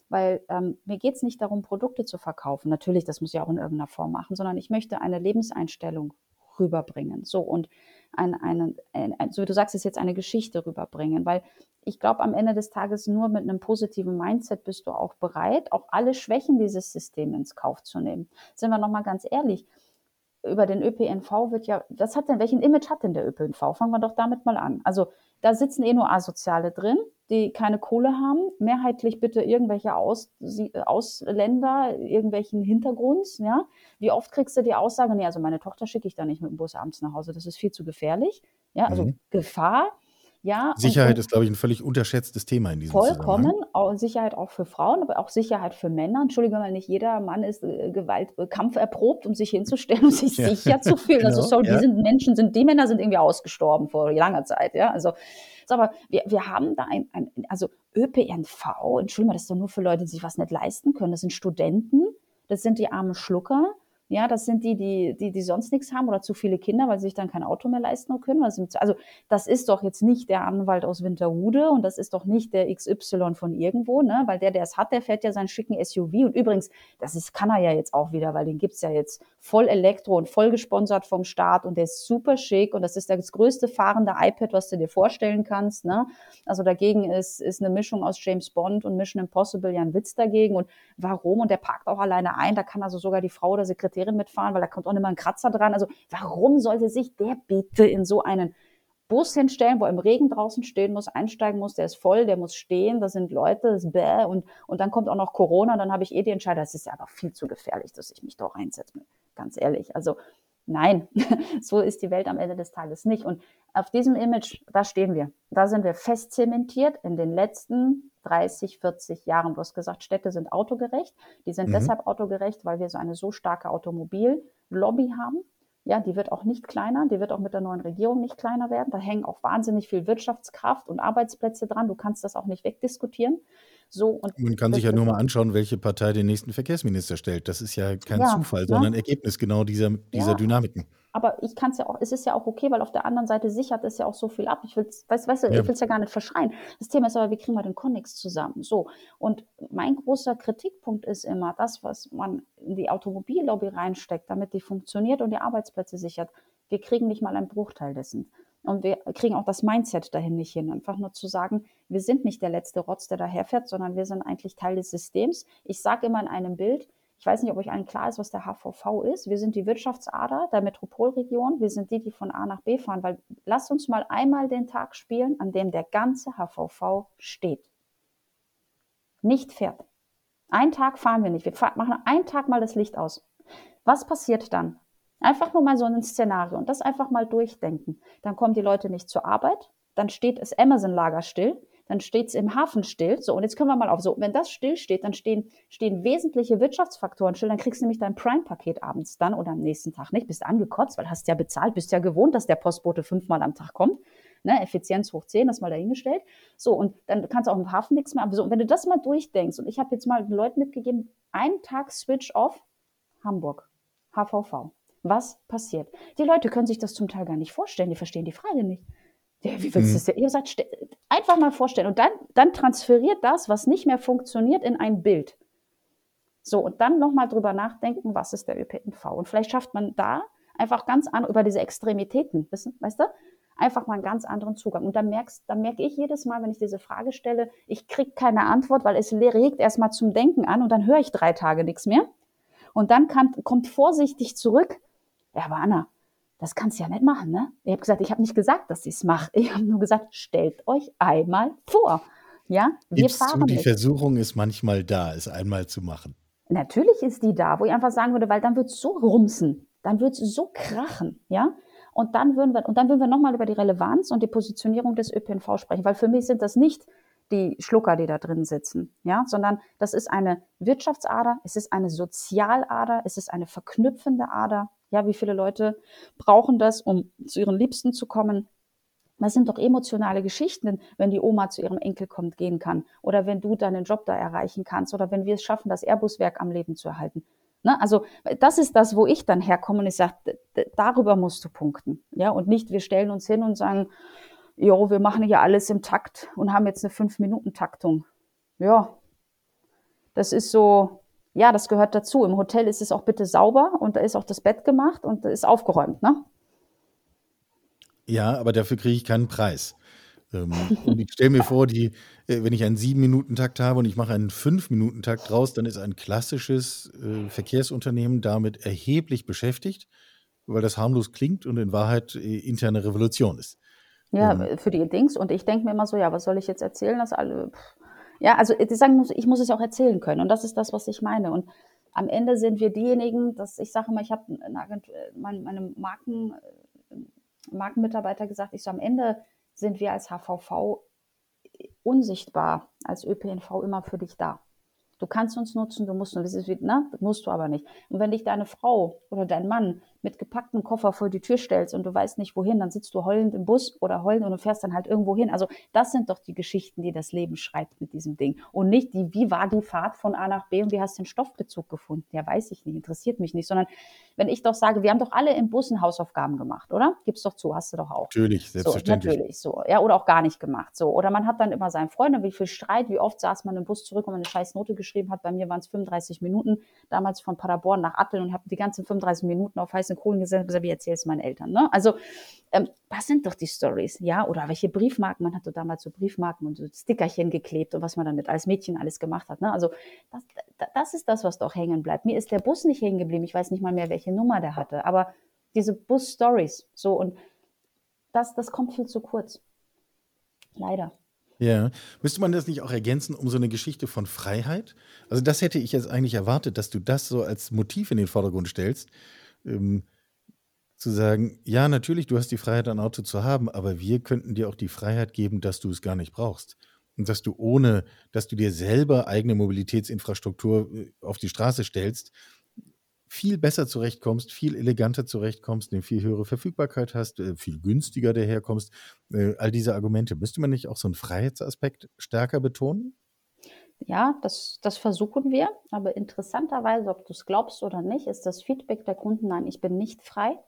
Weil ähm, mir geht es nicht darum, Produkte zu verkaufen. Natürlich, das muss ich auch in irgendeiner Form machen, sondern ich möchte eine Lebenseinstellung rüberbringen. So und ein, ein, ein, so wie du sagst, ist jetzt eine Geschichte rüberbringen, weil ich glaube, am Ende des Tages nur mit einem positiven Mindset bist du auch bereit, auch alle Schwächen dieses Systems ins Kauf zu nehmen. Sind wir nochmal ganz ehrlich, über den ÖPNV wird ja, was hat denn, welchen Image hat denn der ÖPNV? Fangen wir doch damit mal an. Also da sitzen eh nur Asoziale drin, die keine Kohle haben, mehrheitlich bitte irgendwelche Aus, Ausländer, irgendwelchen Hintergrunds, ja. Wie oft kriegst du die Aussage, nee, also meine Tochter schicke ich da nicht mit dem Bus abends nach Hause, das ist viel zu gefährlich, ja, also mhm. Gefahr, ja, Sicherheit ist, glaube ich, ein völlig unterschätztes Thema in diesem Vollkommen, auch Sicherheit auch für Frauen, aber auch Sicherheit für Männer. Entschuldige mal, nicht jeder Mann ist äh, Gewalt, äh, Kampf erprobt, um sich hinzustellen und sich *laughs* ja. sicher zu fühlen. Also, genau, also sorry, ja. diese Menschen sind, die Männer sind irgendwie ausgestorben vor langer Zeit, ja. Also, so, aber wir, wir haben da ein, ein, also ÖPNV, Entschuldige mal, das ist doch nur für Leute, die sich was nicht leisten können. Das sind Studenten, das sind die armen Schlucker, ja, das sind die, die, die, die sonst nichts haben oder zu viele Kinder, weil sie sich dann kein Auto mehr leisten können. Also das ist doch jetzt nicht der Anwalt aus Winterhude und das ist doch nicht der XY von irgendwo, ne? Weil der, der es hat, der fährt ja seinen schicken SUV. Und übrigens, das ist, kann er ja jetzt auch wieder, weil den gibt's ja jetzt voll Elektro und voll gesponsert vom Staat und der ist super schick und das ist das größte fahrende iPad, was du dir vorstellen kannst. Ne? Also dagegen ist, ist eine Mischung aus James Bond und Mission Impossible ja ein Witz dagegen. Und warum? Und der parkt auch alleine ein, da kann also sogar die Frau oder Sekretärin Sekretärin mitfahren, weil da kommt auch mal ein Kratzer dran. Also warum sollte sich der bitte in so einen Bus hinstellen, wo er im Regen draußen stehen muss, einsteigen muss, der ist voll, der muss stehen, da sind Leute, das ist bäh, und, und dann kommt auch noch Corona, dann habe ich eh die Entscheidung, das ist ja aber viel zu gefährlich, dass ich mich da reinsetze, ganz ehrlich. Also nein, *laughs* so ist die Welt am Ende des Tages nicht. Und auf diesem Image, da stehen wir. Da sind wir fest zementiert in den letzten 30, 40 Jahren. Du hast gesagt, Städte sind autogerecht. Die sind mhm. deshalb autogerecht, weil wir so eine so starke Automobillobby haben. Ja, die wird auch nicht kleiner, die wird auch mit der neuen Regierung nicht kleiner werden. Da hängen auch wahnsinnig viel Wirtschaftskraft und Arbeitsplätze dran. Du kannst das auch nicht wegdiskutieren. So, und Man kann sich ja nur mal anschauen, welche Partei den nächsten Verkehrsminister stellt. Das ist ja kein ja, Zufall, ja. sondern Ergebnis genau dieser, dieser ja. Dynamiken. Aber ich kann es ja auch, es ist ja auch okay, weil auf der anderen Seite sichert es ja auch so viel ab. Ich will es, weißt, weißt du, ja. ich will es ja gar nicht verschreien. Das Thema ist aber, wie kriegen wir den Konnex zusammen? So. Und mein großer Kritikpunkt ist immer, das, was man in die Automobillobby reinsteckt, damit die funktioniert und die Arbeitsplätze sichert. Wir kriegen nicht mal einen Bruchteil dessen. Und wir kriegen auch das Mindset dahin nicht hin. Einfach nur zu sagen, wir sind nicht der letzte Rotz, der daherfährt, sondern wir sind eigentlich Teil des Systems. Ich sage immer in einem Bild, ich weiß nicht, ob euch allen klar ist, was der HVV ist. Wir sind die Wirtschaftsader der Metropolregion. Wir sind die, die von A nach B fahren, weil lasst uns mal einmal den Tag spielen, an dem der ganze HVV steht. Nicht fährt. Einen Tag fahren wir nicht. Wir machen einen Tag mal das Licht aus. Was passiert dann? Einfach nur mal so ein Szenario und das einfach mal durchdenken. Dann kommen die Leute nicht zur Arbeit, dann steht das Amazon-Lager still, dann steht es im Hafen still. So, und jetzt können wir mal auf so, wenn das still steht, dann stehen, stehen wesentliche Wirtschaftsfaktoren still, dann kriegst du nämlich dein Prime-Paket abends dann oder am nächsten Tag nicht, bist angekotzt, weil hast ja bezahlt, bist ja gewohnt, dass der Postbote fünfmal am Tag kommt. Ne, Effizienz hoch 10, das mal dahingestellt. So, und dann kannst du auch im Hafen nichts mehr. Aber so, und wenn du das mal durchdenkst, und ich habe jetzt mal den Leuten mitgegeben, einen Tag Switch off, Hamburg, HVV. Was passiert? Die Leute können sich das zum Teil gar nicht vorstellen, die verstehen die Frage nicht. Ja, wie willst du das denn? Ihr sagt, einfach mal vorstellen. Und dann, dann transferiert das, was nicht mehr funktioniert, in ein Bild. So, und dann nochmal drüber nachdenken, was ist der ÖPNV? Und vielleicht schafft man da einfach ganz an über diese Extremitäten, wissen, weißt du? Einfach mal einen ganz anderen Zugang. Und dann merkst, dann merke ich jedes Mal, wenn ich diese Frage stelle, ich kriege keine Antwort, weil es regt erstmal zum Denken an und dann höre ich drei Tage nichts mehr. Und dann kann, kommt vorsichtig zurück, ja, aber Anna, das kannst du ja nicht machen, ne? Ich habe gesagt, ich habe nicht gesagt, dass ich es mache. Ich habe nur gesagt, stellt euch einmal vor. Ja, wir Gibst fahren du, die nicht. Versuchung ist manchmal da, es einmal zu machen. Natürlich ist die da, wo ich einfach sagen würde, weil dann wird es so rumsen, dann wird es so krachen, ja. Und dann würden wir, und dann würden wir nochmal über die Relevanz und die Positionierung des ÖPNV sprechen, weil für mich sind das nicht die Schlucker, die da drin sitzen, ja, sondern das ist eine Wirtschaftsader, es ist eine Sozialader, es ist eine verknüpfende Ader. Ja, wie viele Leute brauchen das, um zu ihren Liebsten zu kommen? Das sind doch emotionale Geschichten, wenn die Oma zu ihrem Enkel kommt, gehen kann. Oder wenn du deinen Job da erreichen kannst. Oder wenn wir es schaffen, das Airbus-Werk am Leben zu erhalten. Ne? Also das ist das, wo ich dann herkomme und ich sage, darüber musst du punkten. Ja? Und nicht, wir stellen uns hin und sagen, jo, wir machen hier alles im Takt und haben jetzt eine Fünf-Minuten-Taktung. Ja, das ist so, ja, das gehört dazu. Im Hotel ist es auch bitte sauber und da ist auch das Bett gemacht und da ist aufgeräumt, ne? Ja, aber dafür kriege ich keinen Preis. Ähm, ich stelle mir vor, die, äh, wenn ich einen Sieben-Minuten-Takt habe und ich mache einen Fünf-Minuten-Takt draus, dann ist ein klassisches äh, Verkehrsunternehmen damit erheblich beschäftigt, weil das harmlos klingt und in Wahrheit äh, interne Revolution ist. Ja, ähm, für die Dings. Und ich denke mir immer so, ja, was soll ich jetzt erzählen, dass alle. Ja, also ich sagen muss, ich muss es auch erzählen können. Und das ist das, was ich meine. Und am Ende sind wir diejenigen, dass ich sage immer, ich habe meine, meine Marken Markenmitarbeiter gesagt, ich so am Ende sind wir als HVV unsichtbar, als ÖPNV immer für dich da. Du kannst uns nutzen, du musst, uns, ne? musst du aber nicht. Und wenn dich deine Frau oder dein Mann mit gepacktem Koffer vor die Tür stellst und du weißt nicht wohin, dann sitzt du heulend im Bus oder heulend und du fährst dann halt irgendwo hin. Also das sind doch die Geschichten, die das Leben schreibt mit diesem Ding. Und nicht die, wie war die Fahrt von A nach B und wie hast du den Stoffbezug gefunden? Ja, weiß ich nicht, interessiert mich nicht. Sondern wenn ich doch sage, wir haben doch alle im Bussen Hausaufgaben gemacht, oder? Gib's doch zu, hast du doch auch. Natürlich, selbstverständlich. So, natürlich, so. Ja, oder auch gar nicht gemacht. So. Oder man hat dann immer seinen Freunden, wie viel Streit, wie oft saß man im Bus zurück und man eine scheiß Note geschrieben hat. Bei mir waren es 35 Minuten, damals von Paderborn nach Atteln und habe die ganzen 35 Minuten auf heißen Kohlen gesessen gesagt, wie erzähle es meinen Eltern. Ne? Also ähm, das sind doch die Stories, ja? Oder welche Briefmarken, man hatte damals so Briefmarken und so Stickerchen geklebt und was man damit als Mädchen alles gemacht hat. Ne? Also das, das ist das, was doch hängen bleibt. Mir ist der Bus nicht hängen geblieben, ich weiß nicht mal mehr, welche Nummer der hatte, aber diese Bus-Stories, so und das, das kommt viel zu kurz. Leider. Ja, müsste man das nicht auch ergänzen um so eine Geschichte von Freiheit? Also das hätte ich jetzt eigentlich erwartet, dass du das so als Motiv in den Vordergrund stellst. Ähm, zu sagen, ja, natürlich, du hast die Freiheit, ein Auto zu haben, aber wir könnten dir auch die Freiheit geben, dass du es gar nicht brauchst. Und dass du ohne, dass du dir selber eigene Mobilitätsinfrastruktur äh, auf die Straße stellst, viel besser zurechtkommst, viel eleganter zurechtkommst, eine viel höhere Verfügbarkeit hast, äh, viel günstiger daherkommst. Äh, all diese Argumente. Müsste man nicht auch so einen Freiheitsaspekt stärker betonen? Ja, das, das versuchen wir. Aber interessanterweise, ob du es glaubst oder nicht, ist das Feedback der Kunden, nein, ich bin nicht frei.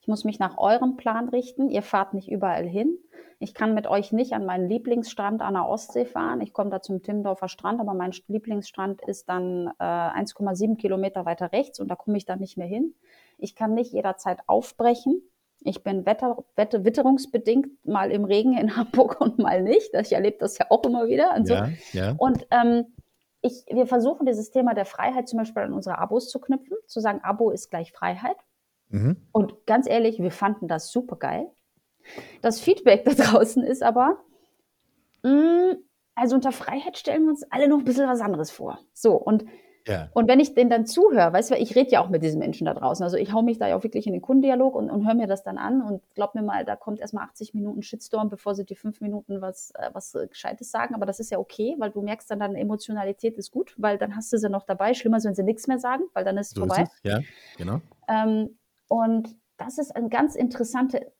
Ich muss mich nach eurem Plan richten. Ihr fahrt nicht überall hin. Ich kann mit euch nicht an meinen Lieblingsstrand an der Ostsee fahren. Ich komme da zum Timmendorfer Strand, aber mein Lieblingsstrand ist dann äh, 1,7 Kilometer weiter rechts und da komme ich dann nicht mehr hin. Ich kann nicht jederzeit aufbrechen. Ich bin wetter, wetter, witterungsbedingt mal im Regen in *laughs* Hamburg und mal nicht. Ich erlebe das ja auch immer wieder. Und, so. ja, ja. und ähm, ich, wir versuchen dieses Thema der Freiheit zum Beispiel an unsere Abos zu knüpfen, zu sagen, Abo ist gleich Freiheit. Mhm. Und ganz ehrlich, wir fanden das super geil. Das Feedback da draußen ist aber, mh, mm, also unter Freiheit stellen wir uns alle noch ein bisschen was anderes vor. So, und, ja. und wenn ich denen dann zuhöre, weißt du, ich rede ja auch mit diesen Menschen da draußen. Also ich hau mich da ja auch wirklich in den Kundendialog und, und höre mir das dann an und glaub mir mal, da kommt erstmal 80 Minuten Shitstorm, bevor sie die fünf Minuten was, äh, was äh, Gescheites sagen. Aber das ist ja okay, weil du merkst dann, deine Emotionalität ist gut, weil dann hast du sie noch dabei. Schlimmer ist, wenn sie nichts mehr sagen, weil dann ist es so vorbei. Ist es. Ja, genau. Ähm, und das ist eine ganz interessante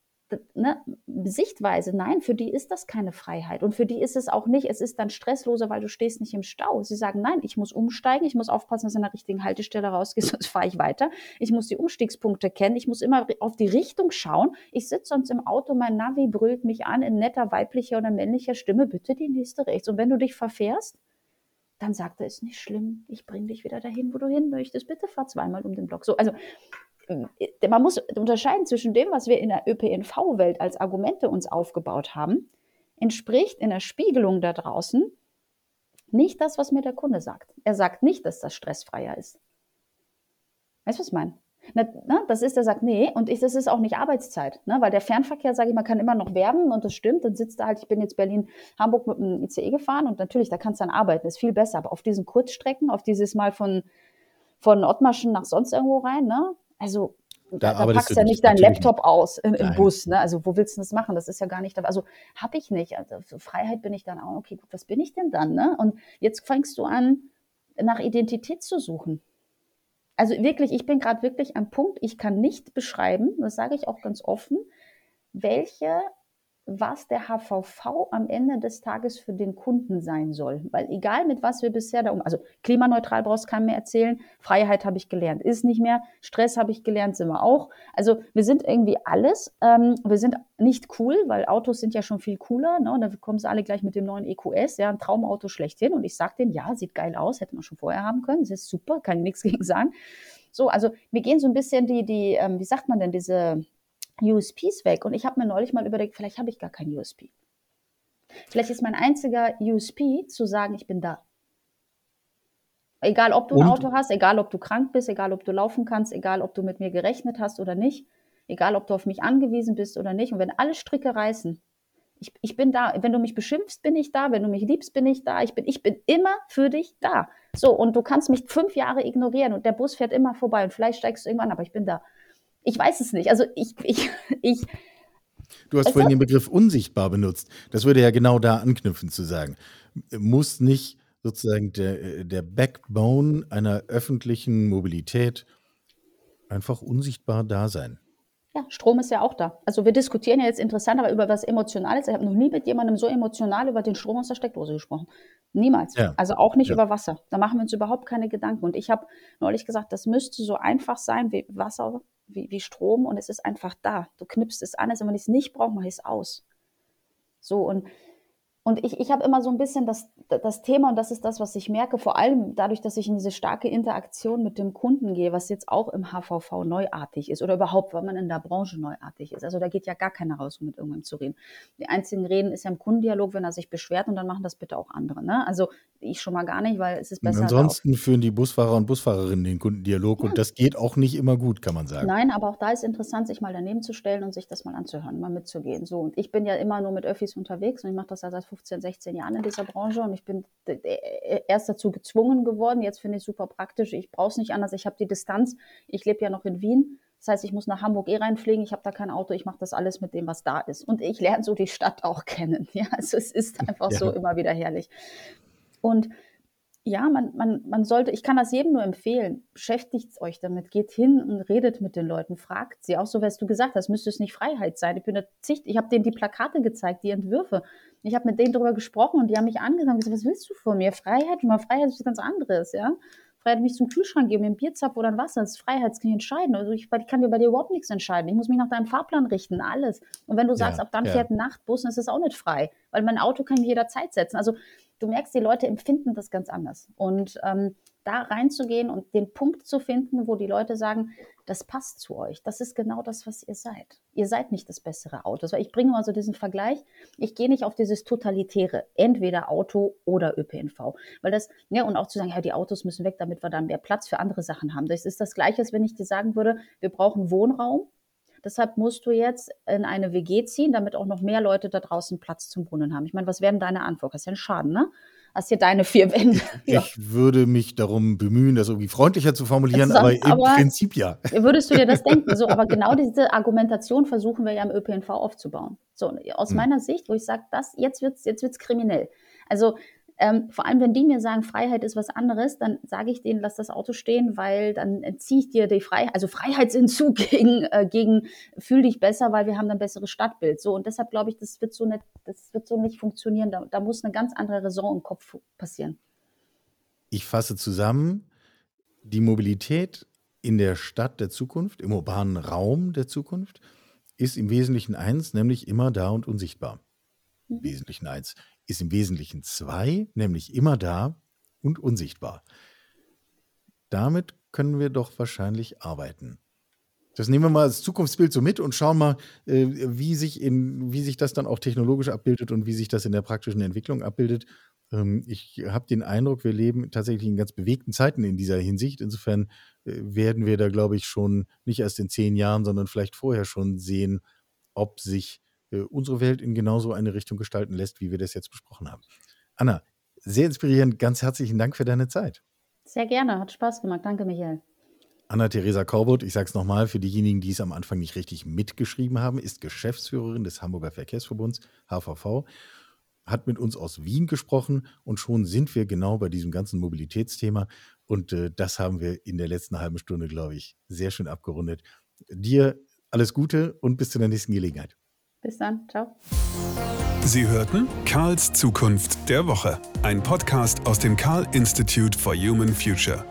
ne, Sichtweise. Nein, für die ist das keine Freiheit. Und für die ist es auch nicht, es ist dann stressloser, weil du stehst nicht im Stau. Sie sagen, nein, ich muss umsteigen, ich muss aufpassen, dass ich an der richtigen Haltestelle rausgehe, *laughs* sonst fahre ich weiter. Ich muss die Umstiegspunkte kennen, ich muss immer auf die Richtung schauen. Ich sitze sonst im Auto, mein Navi brüllt mich an in netter weiblicher oder männlicher Stimme, bitte die nächste rechts. Und wenn du dich verfährst, dann sagt er, ist nicht schlimm, ich bringe dich wieder dahin, wo du hin möchtest. Bitte fahr zweimal um den Block. So, also man muss unterscheiden zwischen dem, was wir in der ÖPNV-Welt als Argumente uns aufgebaut haben, entspricht in der Spiegelung da draußen nicht das, was mir der Kunde sagt. Er sagt nicht, dass das stressfreier ist. Weißt du, was ich meine? Na, na, das ist, der sagt, nee, und ich, das ist auch nicht Arbeitszeit, ne? weil der Fernverkehr, sage ich mal, kann immer noch werben und das stimmt, dann sitzt da halt, ich bin jetzt Berlin-Hamburg mit dem ICE gefahren und natürlich, da kannst du dann arbeiten, ist viel besser, aber auf diesen Kurzstrecken, auf dieses Mal von, von Ottmarschen nach sonst irgendwo rein, ne? Also da, da packst du ja nicht deinen Laptop nicht. aus im, im Bus. Ne? Also wo willst du das machen? Das ist ja gar nicht, also habe ich nicht. Also für Freiheit bin ich dann auch, okay, gut, was bin ich denn dann? Ne? Und jetzt fängst du an, nach Identität zu suchen. Also wirklich, ich bin gerade wirklich am Punkt, ich kann nicht beschreiben, das sage ich auch ganz offen, welche was der HVV am Ende des Tages für den Kunden sein soll. Weil egal mit was wir bisher da um, also klimaneutral brauchst du keinem mehr erzählen, Freiheit habe ich gelernt, ist nicht mehr, Stress habe ich gelernt, sind wir auch. Also wir sind irgendwie alles. Ähm, wir sind nicht cool, weil Autos sind ja schon viel cooler. Ne? Da kommen sie alle gleich mit dem neuen EQS, ja, ein Traumauto schlechthin. Und ich sage denen, ja, sieht geil aus, hätte man schon vorher haben können, das ist super, kann ich nichts gegen sagen. So, also mir gehen so ein bisschen die, die, ähm, wie sagt man denn, diese USPs weg. Und ich habe mir neulich mal überlegt, vielleicht habe ich gar kein USP. Vielleicht ist mein einziger USP zu sagen, ich bin da. Egal, ob du ein Auto hast, egal, ob du krank bist, egal, ob du laufen kannst, egal, ob du mit mir gerechnet hast oder nicht, egal, ob du auf mich angewiesen bist oder nicht. Und wenn alle Stricke reißen, ich, ich bin da. Wenn du mich beschimpfst, bin ich da. Wenn du mich liebst, bin ich da. Ich bin, ich bin immer für dich da. So, und du kannst mich fünf Jahre ignorieren und der Bus fährt immer vorbei und vielleicht steigst du irgendwann, aber ich bin da. Ich weiß es nicht. Also ich, ich, ich. Du hast vorhin den Begriff unsichtbar benutzt. Das würde ja genau da anknüpfen zu sagen. Muss nicht sozusagen der, der Backbone einer öffentlichen Mobilität einfach unsichtbar da sein? Ja, Strom ist ja auch da. Also wir diskutieren ja jetzt interessant, aber über was Emotionales. Ich habe noch nie mit jemandem so emotional über den Strom aus der Steckdose gesprochen. Niemals. Ja. Also auch nicht ja. über Wasser. Da machen wir uns überhaupt keine Gedanken. Und ich habe neulich gesagt, das müsste so einfach sein wie Wasser, wie, wie Strom und es ist einfach da. Du knipst es an, also wenn ich es nicht brauche, mache ich es aus. So und und ich, ich habe immer so ein bisschen das, das Thema, und das ist das, was ich merke, vor allem dadurch, dass ich in diese starke Interaktion mit dem Kunden gehe, was jetzt auch im HVV neuartig ist oder überhaupt, weil man in der Branche neuartig ist. Also da geht ja gar keiner raus, um mit irgendwem zu reden. Die einzigen Reden ist ja im Kundendialog, wenn er sich beschwert und dann machen das bitte auch andere. Ne? Also ich schon mal gar nicht, weil es ist besser. Und ansonsten führen die Busfahrer und Busfahrerinnen den Kundendialog ja. und das geht auch nicht immer gut, kann man sagen. Nein, aber auch da ist interessant, sich mal daneben zu stellen und sich das mal anzuhören, mal mitzugehen. So, und ich bin ja immer nur mit Öffis unterwegs und ich mache das ja seit 15, 16 Jahren in dieser Branche und ich bin erst dazu gezwungen geworden. Jetzt finde ich es super praktisch. Ich brauche es nicht anders. Ich habe die Distanz. Ich lebe ja noch in Wien. Das heißt, ich muss nach Hamburg eh reinfliegen. Ich habe da kein Auto. Ich mache das alles mit dem, was da ist. Und ich lerne so die Stadt auch kennen. Ja, also es ist einfach ja. so immer wieder herrlich. Und ja, man, man, man sollte, ich kann das jedem nur empfehlen, beschäftigt euch damit, geht hin und redet mit den Leuten, fragt sie. Auch so, was du gesagt hast, müsste es nicht Freiheit sein. Ich bin Zicht, ich habe denen die Plakate gezeigt, die Entwürfe. Ich habe mit denen darüber gesprochen und die haben mich und gesagt, was willst du von mir? Freiheit? Mal Freiheit ist was ganz anderes, ja. Freiheit, mich zum Kühlschrank geben, mir ein Bierzapf oder ein Wasser, das ist Freiheit, das kann ich entscheiden. Also ich, ich kann dir bei dir überhaupt nichts entscheiden. Ich muss mich nach deinem Fahrplan richten, alles. Und wenn du sagst, ja, ab dann ja. fährt ein Nachtbus, dann ist das auch nicht frei, weil mein Auto kann ich jederzeit setzen. Also du merkst, die Leute empfinden das ganz anders. Und ähm, da reinzugehen und den Punkt zu finden, wo die Leute sagen, das passt zu euch. Das ist genau das, was ihr seid. Ihr seid nicht das bessere Auto. Ich bringe mal so diesen Vergleich. Ich gehe nicht auf dieses totalitäre, entweder Auto oder ÖPNV. Weil das, ja, und auch zu sagen, ja, die Autos müssen weg, damit wir dann mehr Platz für andere Sachen haben. Das ist das Gleiche, als wenn ich dir sagen würde, wir brauchen Wohnraum Deshalb musst du jetzt in eine WG ziehen, damit auch noch mehr Leute da draußen Platz zum Wohnen haben. Ich meine, was wäre denn deine Antwort? Das ist ja ein Schaden, ne? Hast hier deine vier Wände. Ja. *laughs* Ich würde mich darum bemühen, das irgendwie freundlicher zu formulieren, aber im aber Prinzip ja. Würdest du dir das *laughs* denken? So, aber genau diese Argumentation versuchen wir ja im ÖPNV aufzubauen. So, aus hm. meiner Sicht, wo ich sage, das, jetzt wird's, jetzt wird's kriminell. Also ähm, vor allem, wenn die mir sagen, Freiheit ist was anderes, dann sage ich denen, lass das Auto stehen, weil dann entziehe ich dir die Freiheit, also Freiheitsentzug *laughs* gegen, äh, gegen fühl dich besser, weil wir haben ein besseres Stadtbild. So, und deshalb glaube ich, das wird so nicht, das wird so nicht funktionieren. Da, da muss eine ganz andere Raison im Kopf passieren. Ich fasse zusammen, die Mobilität in der Stadt der Zukunft, im urbanen Raum der Zukunft, ist im Wesentlichen eins, nämlich immer da und unsichtbar. Im mhm. Wesentlichen eins ist im Wesentlichen zwei, nämlich immer da und unsichtbar. Damit können wir doch wahrscheinlich arbeiten. Das nehmen wir mal als Zukunftsbild so mit und schauen mal, äh, wie, sich in, wie sich das dann auch technologisch abbildet und wie sich das in der praktischen Entwicklung abbildet. Ähm, ich habe den Eindruck, wir leben tatsächlich in ganz bewegten Zeiten in dieser Hinsicht. Insofern äh, werden wir da, glaube ich, schon nicht erst in zehn Jahren, sondern vielleicht vorher schon sehen, ob sich äh, unsere Welt in genauso eine Richtung gestalten lässt, wie wir das jetzt besprochen haben. Anna, sehr inspirierend. Ganz herzlichen Dank für deine Zeit. Sehr gerne, hat Spaß gemacht. Danke, Michael. Anna-Theresa Korbut, ich sage es nochmal, für diejenigen, die es am Anfang nicht richtig mitgeschrieben haben, ist Geschäftsführerin des Hamburger Verkehrsverbunds, HVV, hat mit uns aus Wien gesprochen und schon sind wir genau bei diesem ganzen Mobilitätsthema. Und äh, das haben wir in der letzten halben Stunde, glaube ich, sehr schön abgerundet. Dir alles Gute und bis zu der nächsten Gelegenheit. Bis dann. Ciao. Sie hörten Karls Zukunft der Woche, ein Podcast aus dem Karl Institute for Human Future.